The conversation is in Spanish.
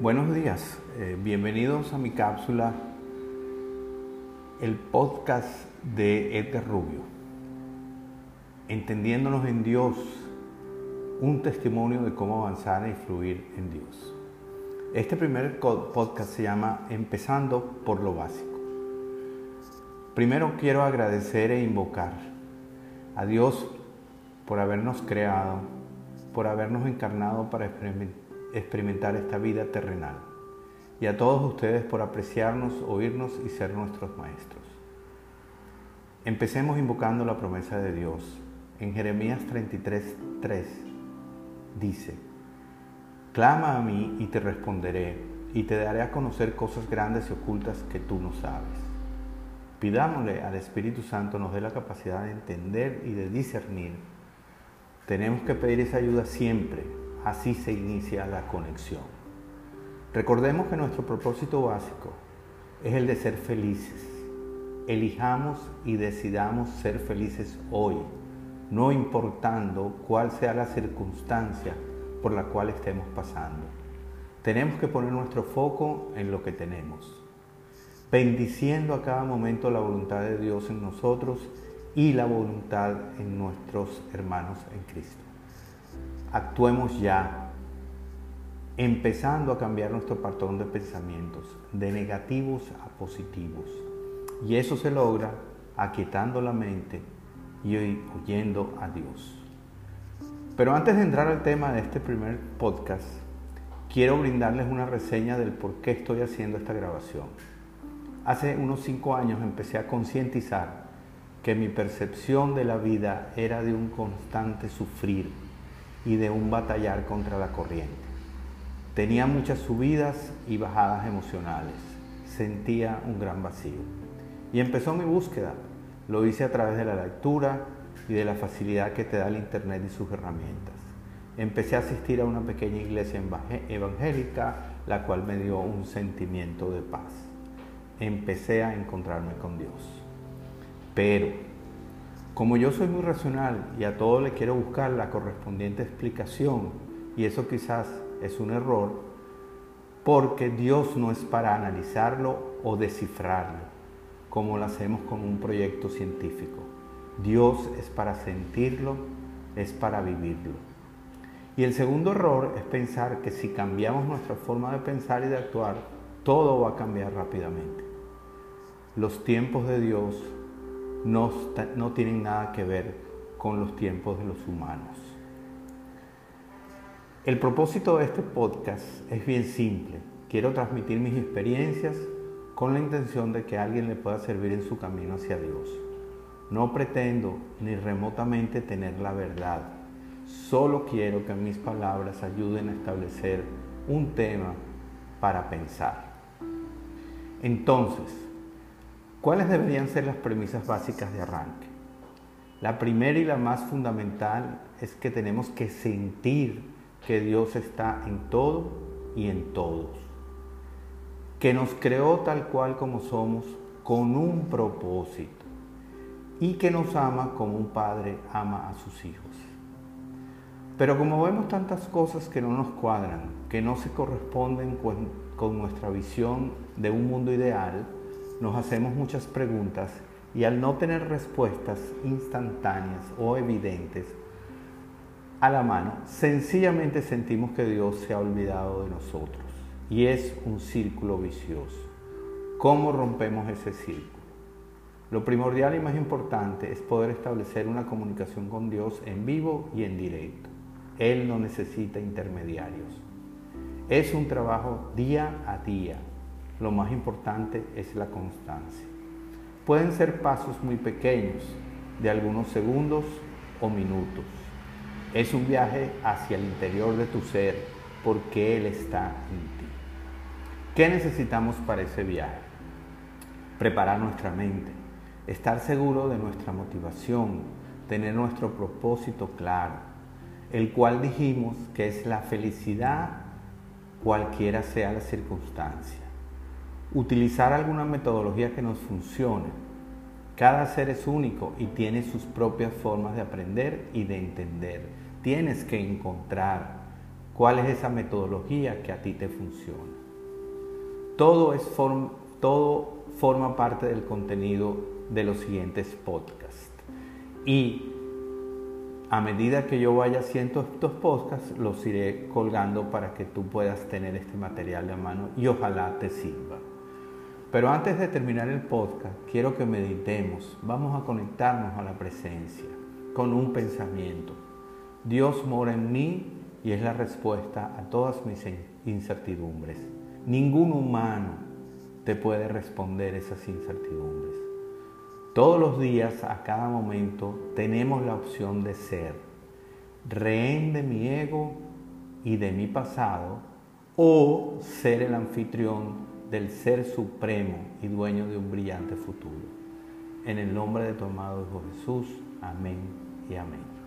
Buenos días, eh, bienvenidos a mi cápsula, el podcast de Edgar Rubio, Entendiéndonos en Dios, un testimonio de cómo avanzar e influir en Dios. Este primer podcast se llama Empezando por lo básico. Primero quiero agradecer e invocar a Dios por habernos creado, por habernos encarnado para experimentar experimentar esta vida terrenal. Y a todos ustedes por apreciarnos, oírnos y ser nuestros maestros. Empecemos invocando la promesa de Dios. En Jeremías 33, 3 dice, Clama a mí y te responderé, y te daré a conocer cosas grandes y ocultas que tú no sabes. Pidámosle al Espíritu Santo nos dé la capacidad de entender y de discernir. Tenemos que pedir esa ayuda siempre, Así se inicia la conexión. Recordemos que nuestro propósito básico es el de ser felices. Elijamos y decidamos ser felices hoy, no importando cuál sea la circunstancia por la cual estemos pasando. Tenemos que poner nuestro foco en lo que tenemos, bendiciendo a cada momento la voluntad de Dios en nosotros y la voluntad en nuestros hermanos en Cristo actuemos ya, empezando a cambiar nuestro patrón de pensamientos, de negativos a positivos. Y eso se logra aquietando la mente y oyendo a Dios. Pero antes de entrar al tema de este primer podcast, quiero brindarles una reseña del por qué estoy haciendo esta grabación. Hace unos cinco años empecé a concientizar que mi percepción de la vida era de un constante sufrir, y de un batallar contra la corriente. Tenía muchas subidas y bajadas emocionales. Sentía un gran vacío. Y empezó mi búsqueda. Lo hice a través de la lectura y de la facilidad que te da el Internet y sus herramientas. Empecé a asistir a una pequeña iglesia evangélica, la cual me dio un sentimiento de paz. Empecé a encontrarme con Dios. Pero como yo soy muy racional y a todo le quiero buscar la correspondiente explicación, y eso quizás es un error, porque Dios no es para analizarlo o descifrarlo, como lo hacemos con un proyecto científico. Dios es para sentirlo, es para vivirlo. Y el segundo error es pensar que si cambiamos nuestra forma de pensar y de actuar, todo va a cambiar rápidamente. Los tiempos de Dios no, tienen nada que ver con los tiempos de los humanos. El propósito de este podcast es bien simple. Quiero transmitir mis experiencias con la intención de que alguien le pueda servir en su camino hacia Dios. No pretendo ni remotamente tener la verdad. Solo quiero que mis palabras ayuden a establecer un tema para pensar. Entonces, ¿Cuáles deberían ser las premisas básicas de arranque? La primera y la más fundamental es que tenemos que sentir que Dios está en todo y en todos, que nos creó tal cual como somos con un propósito y que nos ama como un padre ama a sus hijos. Pero como vemos tantas cosas que no nos cuadran, que no se corresponden con, nuestra visión de un mundo ideal, nos hacemos muchas preguntas y al no tener respuestas instantáneas o evidentes a la mano, sencillamente sentimos que Dios se ha olvidado de nosotros y es un círculo vicioso. ¿Cómo rompemos ese círculo? Lo primordial y más importante es poder establecer una comunicación con Dios en vivo y en directo. Él no necesita intermediarios. Es un trabajo día a día, lo más importante es la constancia. Pueden ser pasos muy pequeños, de algunos segundos o minutos. Es un viaje hacia el interior de tu ser porque Él está en ti. ¿Qué necesitamos para ese viaje? Preparar nuestra mente, estar seguro de nuestra motivación, tener nuestro propósito claro, el cual dijimos que es la felicidad cualquiera sea la circunstancia utilizar alguna metodología que nos funcione. Cada ser es único y tiene sus propias formas de aprender y de entender. Tienes que encontrar cuál es esa metodología que a ti te funciona. Todo, es todo forma parte del contenido de los siguientes podcasts. Y a medida que yo vaya haciendo estos podcasts, los iré colgando para que tú puedas tener este material de mano y ojalá te sirva. Pero antes de terminar el podcast, quiero que meditemos, vamos a conectarnos a la presencia con un pensamiento. Dios mora en mí y es la respuesta a todas mis incertidumbres. Ningún humano te puede responder esas incertidumbres. Todos los días, a cada momento, tenemos la opción de ser rehén de mi ego y de mi pasado o ser el anfitrión del Ser Supremo y dueño de un brillante futuro. En el nombre de tu amado Hijo Jesús, amén y amén.